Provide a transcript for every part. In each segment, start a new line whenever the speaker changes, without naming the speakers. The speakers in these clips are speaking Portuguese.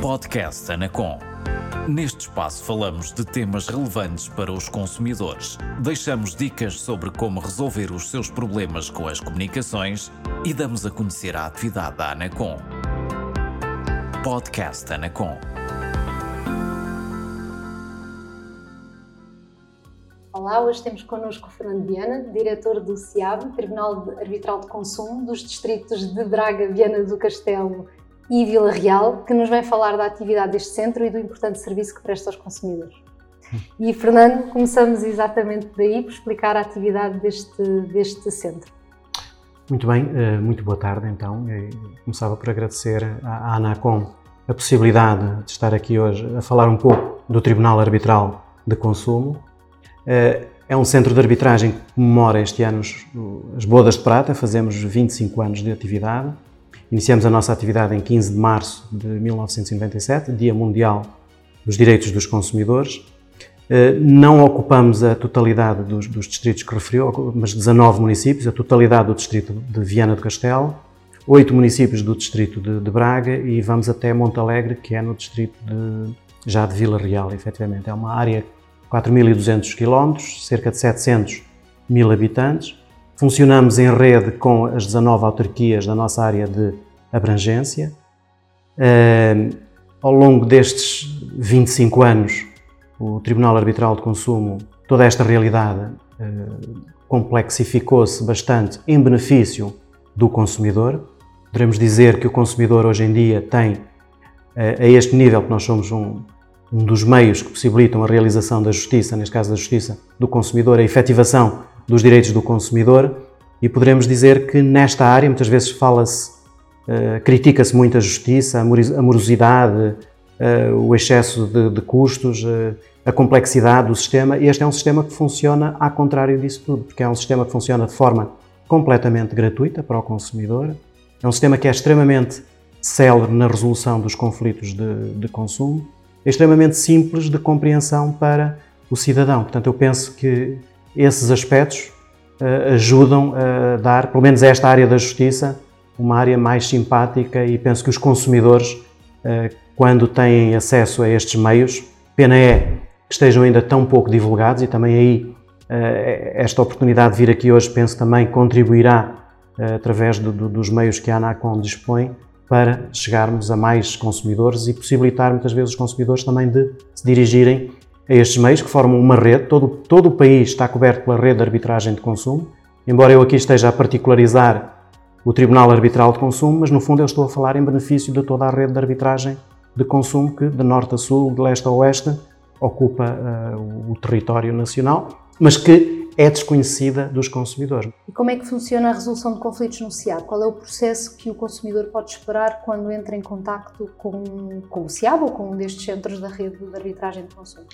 Podcast Anacom. Neste espaço falamos de temas relevantes para os consumidores. Deixamos dicas sobre como resolver os seus problemas com as comunicações e damos a conhecer a atividade da Anacom. Podcast Anacom.
Olá, hoje temos connosco o Fernando Viana, diretor do CIAB, Tribunal Arbitral de Consumo, dos distritos de Braga, Viana do Castelo e Vila Real, que nos vai falar da atividade deste centro e do importante serviço que presta aos consumidores. E, Fernando, começamos exatamente daí por explicar a atividade deste, deste centro.
Muito bem, eh, muito boa tarde então. começava por agradecer à ANACOM a possibilidade de estar aqui hoje a falar um pouco do Tribunal Arbitral de Consumo. Eh, é um centro de arbitragem que comemora este ano as bodas de prata, fazemos 25 anos de atividade Iniciamos a nossa atividade em 15 de março de 1997, Dia Mundial dos Direitos dos Consumidores. Eh, não ocupamos a totalidade dos, dos, distritos que referiu, mas 19 municípios, a totalidade do distrito de Viana do Castelo, 8 municípios do distrito de, de Braga e vamos até Montalegre, que é no distrito de, já de Vila Real, efetivamente. É uma área de 4.200 km, cerca de 700 mil habitantes. Funcionamos em rede com as 19 autarquias da nossa área de abrangência. Uh, ao longo destes 25 anos, o Tribunal Arbitral de Consumo, toda esta realidade uh, complexificou-se bastante em benefício do consumidor. Poderemos dizer que o consumidor hoje em dia tem, uh, a este nível, que nós somos um, um dos meios que possibilitam a realização da justiça, neste caso da justiça do consumidor, a efetivação dos direitos do consumidor e poderemos dizer que nesta área muitas vezes fala-se, uh, critica-se muito a justiça, a morosidade, uh, o excesso de, de custos, uh, a complexidade do sistema. Este é um sistema que funciona ao contrário disso tudo, porque é um sistema que funciona de forma completamente gratuita para o consumidor, é um sistema que é extremamente célere na resolução dos conflitos de, de consumo, é extremamente simples de compreensão para o cidadão. Portanto, eu penso que esses aspectos ajudam a dar, pelo menos esta área da justiça, uma área mais simpática e penso que os consumidores, uh, quando têm acesso a estes meios, pena é que estejam ainda tão pouco divulgados e também aí uh, esta oportunidade de vir aqui hoje, penso também contribuirá através do, do, dos meios que a ANACOM dispõe para chegarmos a mais consumidores e possibilitar muitas vezes os consumidores também de se dirigirem a estes meios que formam uma rede. Todo, todo o país está coberto pela rede de arbitragem de consumo. Embora eu aqui esteja a particularizar o Tribunal Arbitral de Consumo, mas no fundo eu estou a falar em benefício de toda a rede de arbitragem de consumo que, de norte a sul, de leste a oeste, ocupa uh, o território nacional, mas que é desconhecida dos consumidores.
E como é que funciona a resolução de conflitos no CIAB? Qual é o processo que o consumidor pode esperar quando entra em contato com, com o CIAB ou com um destes centros da rede de arbitragem de consumo?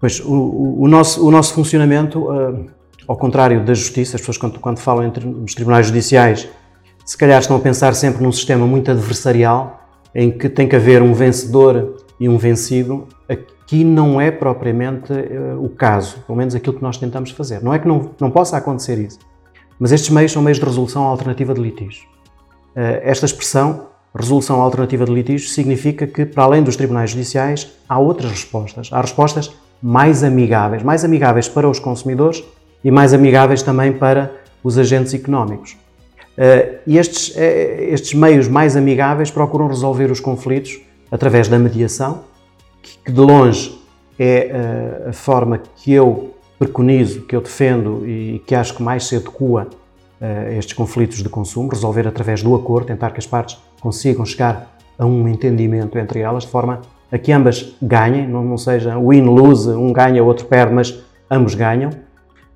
Pois, o, o, nosso, o nosso funcionamento, uh, ao contrário da justiça, as pessoas quando, quando falam entre, nos tribunais judiciais, se calhar estão a pensar sempre num sistema muito adversarial, em que tem que haver um vencedor e um vencido. Aqui não é propriamente uh, o caso, pelo menos aquilo que nós tentamos fazer. Não é que não, não possa acontecer isso, mas estes meios são meios de resolução alternativa de litígios. Uh, esta expressão, resolução alternativa de litígios, significa que, para além dos tribunais judiciais, há outras respostas. Há respostas mais amigáveis, mais amigáveis para os consumidores e mais amigáveis também para os agentes económicos. Eh, e estes, eh, estes meios mais amigáveis procuram resolver os conflitos através da mediação, que de longe é eh, a forma que eu preconizo, que eu defendo e que acho que mais se adequa a estes conflitos de consumo, resolver através do acordo, tentar que as partes consigam chegar a um entendimento entre elas, de forma a que ambas ganhem, não, não seja win-lose, um ganha, o outro perde, mas ambos ganham,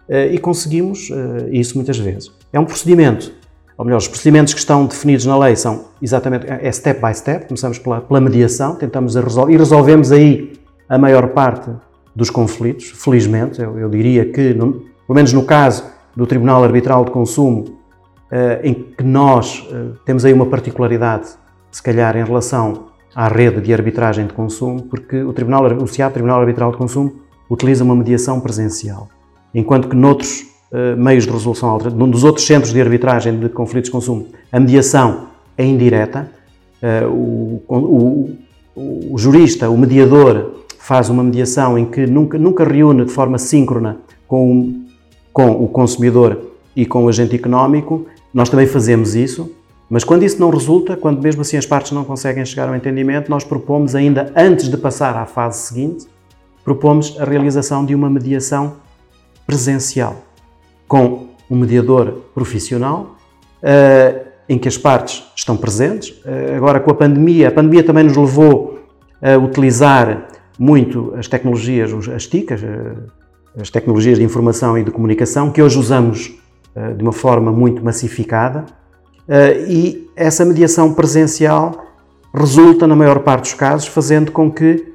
e conseguimos isso muitas vezes. É um procedimento, ou melhor, os procedimentos que estão definidos na lei são exatamente, é step by step, começamos pela, pela mediação, tentamos resolver, e resolvemos aí a maior parte dos conflitos, felizmente, eu, eu diria que, no, pelo menos no caso do Tribunal Arbitral de Consumo, eh, em que nós temos aí uma particularidade, se calhar em relação à rede de arbitragem de consumo, porque o Tribunal, o CIAP, Tribunal Arbitral de Consumo, utiliza uma mediação presencial, enquanto que noutros meios de resolução, nos outros centros de arbitragem de conflitos de consumo, a mediação é indireta, uh, o, o, o jurista, o mediador, faz uma mediação em que nunca, nunca reúne de forma síncrona com, com o consumidor e com o agente económico, nós também fazemos isso, mas quando isso não resulta, quando mesmo assim as partes não conseguem chegar ao entendimento, nós propomos ainda antes de passar à fase seguinte, propomos a realização de uma mediação presencial com um mediador profissional uh, em que as partes estão presentes. Uh, agora com a pandemia, a pandemia também nos levou a utilizar muito as tecnologias, as TICas, uh, as tecnologias de informação e de comunicação, que hoje usamos de uma forma muito massificada e essa mediação presencial resulta, na maior parte dos casos, fazendo com que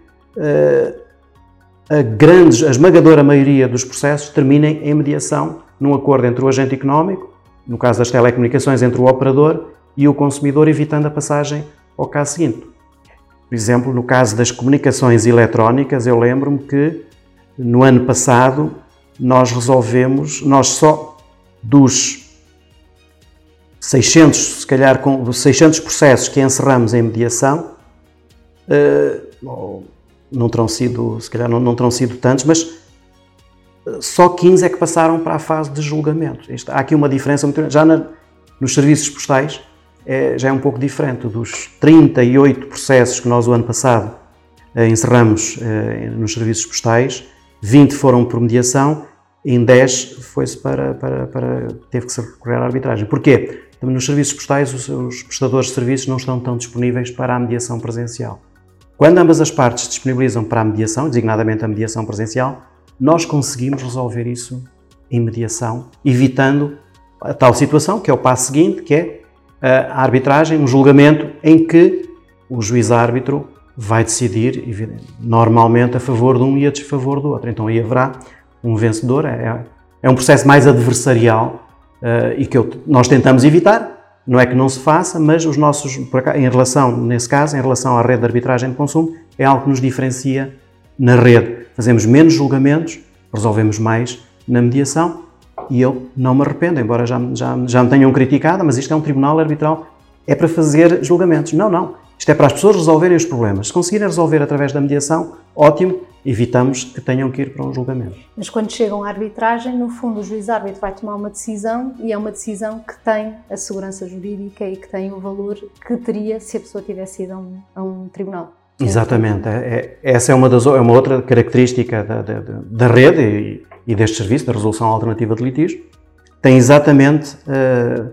a, grande, a esmagadora maioria dos processos terminem em mediação num acordo entre o agente económico, no caso das telecomunicações, entre o operador e o consumidor, evitando a passagem ao caso seguinte. Por exemplo, no caso das comunicações eletrónicas, eu lembro-me que no ano passado nós resolvemos, nós só dos 600, se calhar, com 600 processos que encerramos em mediação, uh, não terão sido, se calhar não, não terão sido tantos, mas eh, só 15 é que passaram para a fase de julgamento. Isto, há aqui uma diferença muito grande. Já na, nos serviços postais é, já é um pouco diferente. Dos 38 processos que nós o ano passado eh, encerramos eh, nos serviços postais, 20 foram por mediação, em 10 foi-se para, para, para, teve que se recorrer à arbitragem. Porquê? nos serviços postais, os, os prestadores de serviços não estão tão disponíveis para a mediação presencial. Quando ambas as partes disponibilizam para a mediação, designadamente a mediação presencial, nós conseguimos resolver isso em mediação, evitando a tal situação, que é o passo seguinte, que é a arbitragem, um julgamento em que o juiz-árbitro vai decidir, normalmente, a favor de um e a desfavor do outro. Então aí haverá um vencedor, é, é um processo mais adversarial uh, e que eu, nós tentamos evitar. Não é que não se faça, mas os nossos, em relação, nesse caso, em relação à rede de arbitragem de consumo, é algo que nos diferencia na rede. Fazemos menos julgamentos, resolvemos mais na mediação e eu não me arrependo, embora já, já, já me tenham criticado, mas isto é um tribunal arbitral, é para fazer julgamentos. Não, não. Isto é para as pessoas resolverem os problemas. Se conseguirem resolver através da mediação, ótimo, evitamos que tenham que ir para um julgamento.
Mas quando chegam à arbitragem, no fundo, o juiz-árbitro vai tomar uma decisão e é uma decisão que tem a segurança jurídica e que tem o valor que teria se a pessoa tivesse ido a um, a um tribunal.
Exatamente. É, é, essa é uma, das, é uma outra característica da, da, da rede e, e, deste serviço, da resolução alternativa de litígios. Tem exatamente uh,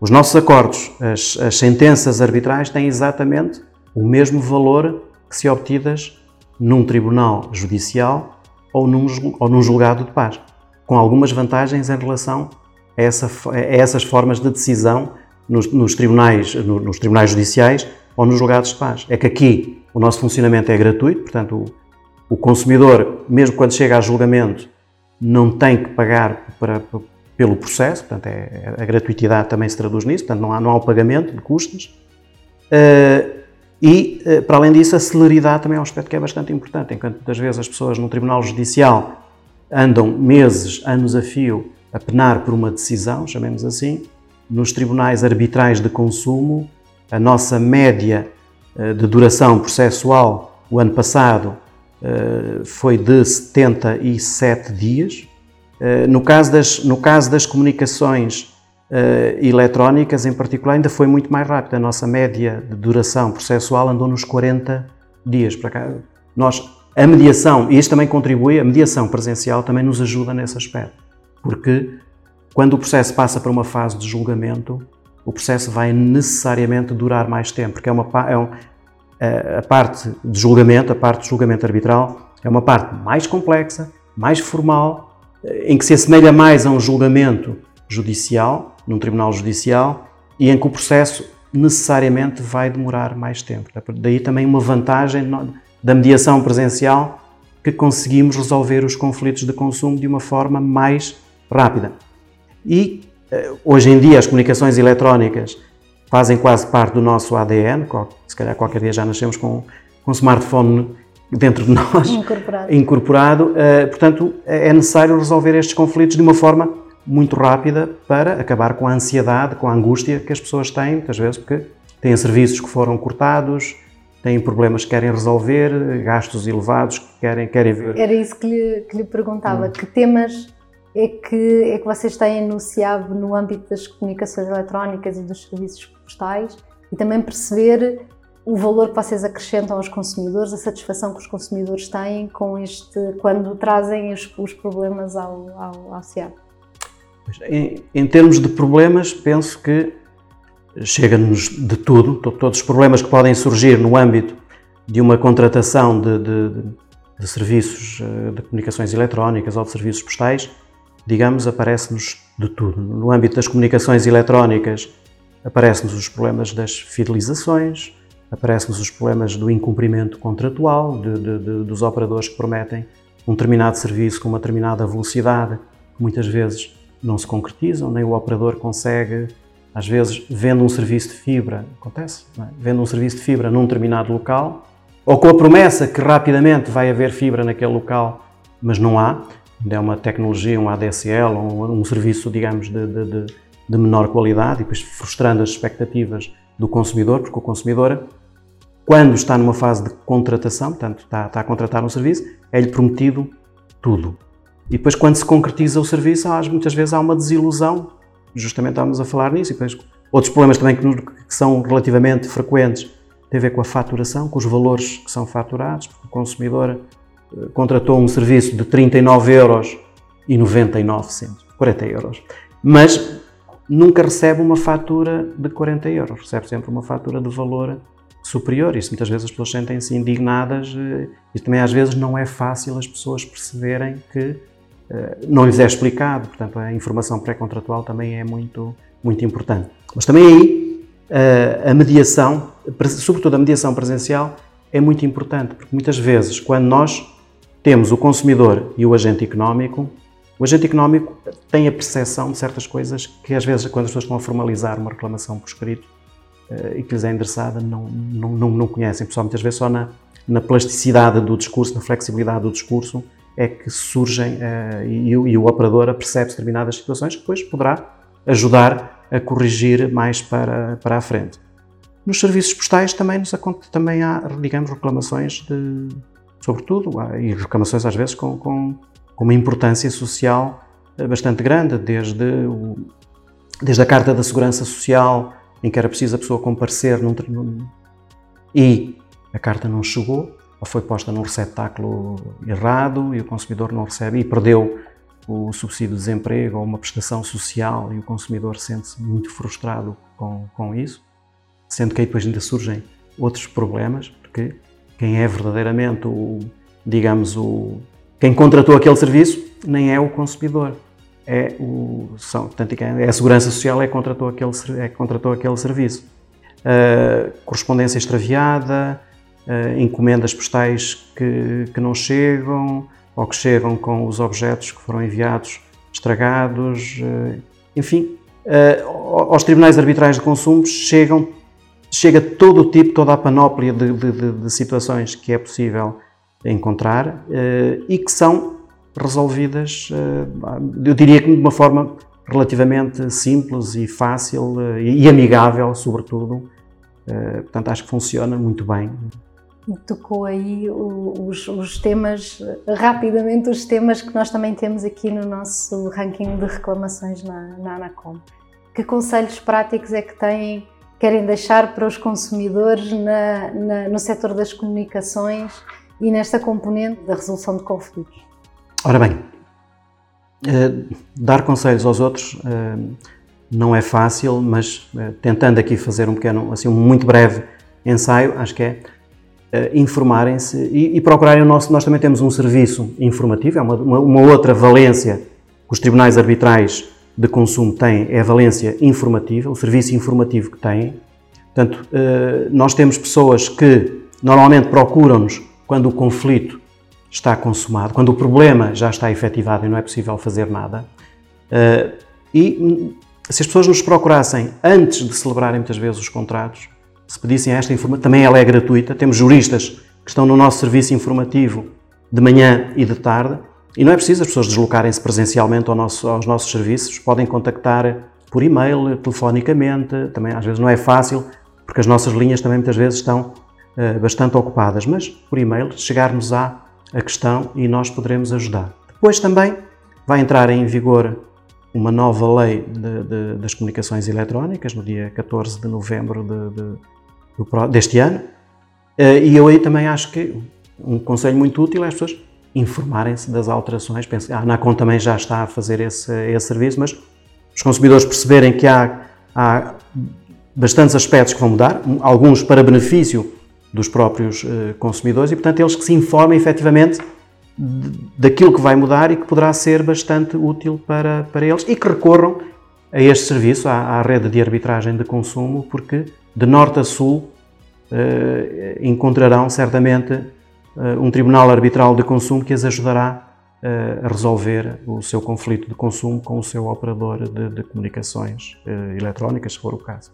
os nossos acordos, as, as sentenças arbitrais têm exatamente o mesmo valor que se obtidas num tribunal judicial ou num, ou num julgado de paz, com algumas vantagens em relação a, essa, a essas formas de decisão nos, nos tribunais, no, nos tribunais judiciais ou nos julgados de paz. É que aqui o nosso funcionamento é gratuito, portanto, o, o consumidor, mesmo quando chega a julgamento, não tem que pagar para, para, pelo processo, portanto, é, a gratuitidade também se traduz nisso, portanto, não há, não há o pagamento de custos. Uh, e, eh, para além disso, a celeridade também é um aspecto que é bastante importante. Enquanto muitas vezes as pessoas no Tribunal Judicial andam meses, anos a fio, a penar por uma decisão, chamemos assim, nos tribunais arbitrais de consumo, a nossa média eh, de duração processual o ano passado eh, foi de 77 dias. No caso das, no caso das comunicações eletrónicas, em particular, ainda foi muito mais rápida. A nossa média de duração processual andou nos 40 dias. Para cá. Nós, a mediação, e isto também contribui, a mediação presencial também nos ajuda nesse aspecto, porque quando o processo passa para uma fase de julgamento, o processo vai necessariamente durar mais tempo, porque é uma é um, a parte de julgamento, a parte de julgamento arbitral, é uma parte mais complexa, mais formal, em que se assemelha mais a um julgamento judicial, num tribunal judicial, e em que o processo necessariamente vai demorar mais tempo. Daí também uma vantagem da mediação presencial que conseguimos resolver os conflitos de consumo de uma forma mais rápida. E eh, hoje em dia as comunicações eletrónicas fazem quase parte do nosso ADN, se calhar qualquer dia já nascemos com, com um smartphone dentro de nós,
incorporado.
incorporado. Eh, portanto, é necessário resolver estes conflitos de uma forma muito rápida para acabar com a ansiedade, com a angústia que as pessoas têm, muitas vezes, porque têm serviços que foram cortados, têm problemas que querem resolver, gastos elevados que querem, querem ver.
Era isso que lhe, que lhe perguntava. Hum. Que temas é que, é que vocês têm no no âmbito das comunicações eletrónicas e dos serviços postais e também perceber o valor que vocês acrescentam aos consumidores, a satisfação que os consumidores têm com este, quando trazem os, os problemas ao, ao, ao?
Em, em termos de problemas, penso que chega-nos de tudo, todos os problemas que podem surgir no âmbito de uma contratação de, de, de serviços eh, de comunicações eletrónicas ou de serviços postais, digamos, aparece-nos de tudo. No âmbito das comunicações eletrónicas, aparecem-nos os problemas das fidelizações, aparecem-nos os problemas do incumprimento contratual, de, de, de, dos operadores que prometem um determinado serviço com uma determinada velocidade, que muitas vezes não se concretizam, nem o operador consegue às vezes, vendo um serviço de fibra, acontece, é? vendo um serviço de fibra num determinado local, ou com a promessa que rapidamente vai haver fibra naquele local, mas não há, é uma tecnologia, um ADSL, um, um serviço, digamos, de, de, de, menor qualidade, e depois frustrando as expectativas do consumidor, porque o consumidor, quando está numa fase de contratação, portanto, está, está a contratar um serviço, é-lhe prometido tudo. E depois, quando se concretiza o serviço, muitas vezes há uma desilusão justamente estávamos a falar nisso. E depois, outros problemas também que, que, são relativamente frequentes têm a ver com a faturação, com os valores que são faturados, porque o consumidor contratou um serviço de 39 euros e 99 centos, 40 euros, mas nunca recebe uma fatura de 40 euros, recebe sempre uma fatura de valor superior. Isso muitas vezes as pessoas sentem-se indignadas eh, e também às vezes não é fácil as pessoas perceberem que eh, não lhes é explicado, portanto a informação pré-contratual também é muito, muito importante. Mas também aí eh, a mediação, sobretudo a mediação presencial, é muito importante, porque muitas vezes quando nós temos o consumidor e o agente económico, o agente económico tem a percepção de certas coisas que às vezes quando as pessoas estão a formalizar uma reclamação por escrito eh, e que lhes é endereçada não, não, não, não conhecem, pessoal muitas vezes só na, na plasticidade do discurso, na flexibilidade do discurso, é que surgem uh, e, e, o operador percebe determinadas situações que depois poderá ajudar a corrigir mais para, para a frente. Nos serviços postais também, nos, também há, digamos, reclamações de, sobretudo, e reclamações às vezes com, com, com uma importância social eh, bastante grande, desde, o, desde a Carta da Segurança Social, em que era preciso a pessoa comparecer num, num, e a carta não chegou, ou foi posta num receptáculo errado e o consumidor não recebe e perdeu o subsídio de desemprego ou uma prestação social e o consumidor sente-se muito frustrado com, com isso, sendo que aí depois ainda surgem outros problemas, porque quem é verdadeiramente o, digamos, o, quem contratou aquele serviço nem é o consumidor, é, o, são, portanto, é a Segurança Social é que contratou aquele, é que contratou aquele serviço. Uh, correspondência extraviada, uh, encomendas postais que, que não chegam ou que chegam com os objetos que foram enviados estragados, uh, enfim, aos tribunais arbitrais de consumo chegam, chega todo o tipo, toda a panóplia de, de, de, situações que é possível encontrar e que são resolvidas, eu diria que de uma forma relativamente simples e fácil e amigável, sobretudo. Portanto, acho que funciona muito bem
tocou aí os, os, temas, rapidamente, os temas que nós também temos aqui no nosso ranking de reclamações na, na Anacom. Que conselhos práticos é que têm, querem deixar para os consumidores na, na, no setor das comunicações e nesta componente da resolução de conflitos?
Ora bem, eh, dar conselhos aos outros eh, não é fácil, mas eh, tentando aqui fazer um pequeno, assim, um muito breve ensaio, acho que é informarem-se e, e, procurarem o nosso. Nós também temos um serviço informativo, é uma, uma, uma, outra valência que os tribunais arbitrais de consumo têm, é a valência informativa, o serviço informativo que têm. Portanto, uh, nós temos pessoas que normalmente procuram-nos quando o conflito está consumado, quando o problema já está efetivado e não é possível fazer nada. Uh, e se as pessoas nos procurassem antes de celebrarem muitas vezes os contratos, se pedissem esta informação, também ela é gratuita. Temos juristas que estão no nosso serviço informativo de manhã e de tarde e não é preciso as pessoas deslocarem-se presencialmente ao nosso, aos nossos serviços, podem contactar por e-mail, telefonicamente, também às vezes não é fácil, porque as nossas linhas também muitas vezes estão uh, bastante ocupadas, mas por e-mail chegarmos à a questão e nós poderemos ajudar. Depois também vai entrar em vigor uma nova lei de, de, das comunicações eletrónicas no dia 14 de novembro de, deste ano. Uh, e eu aí também acho que um conselho muito útil é as pessoas informarem-se das alterações. Penso, a Anacom também já está a fazer esse, esse serviço, mas os consumidores perceberem que há, há bastantes aspectos que vão mudar, alguns para benefício dos próprios uh, consumidores e, portanto, eles que se informem efetivamente daquilo que vai mudar e que poderá ser bastante útil para, para eles e que recorram a este serviço, à, à rede de arbitragem de consumo, porque de norte a sul uh, encontrarão certamente um tribunal arbitral de consumo que as ajudará uh, a resolver o seu conflito de consumo com o seu operador de, de comunicações eletrónicas, se for o caso.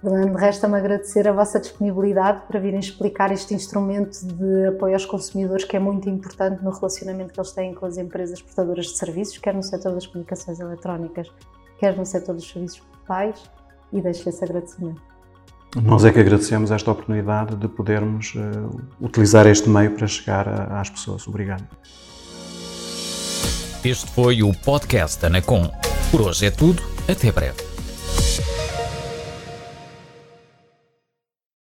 Fernando, resta-me agradecer a vossa disponibilidade para virem explicar este instrumento de apoio aos consumidores que é muito importante no relacionamento que eles têm com as empresas prestadoras de serviços, quer no setor das comunicações eletrónicas, quer no setor dos serviços portais, e deixo esse agradecimento.
Nós é que agradecemos esta oportunidade de podermos uh, utilizar este meio para chegar a, às pessoas. Obrigado.
Este foi o podcast da Anacom. Por hoje é tudo. Até breve.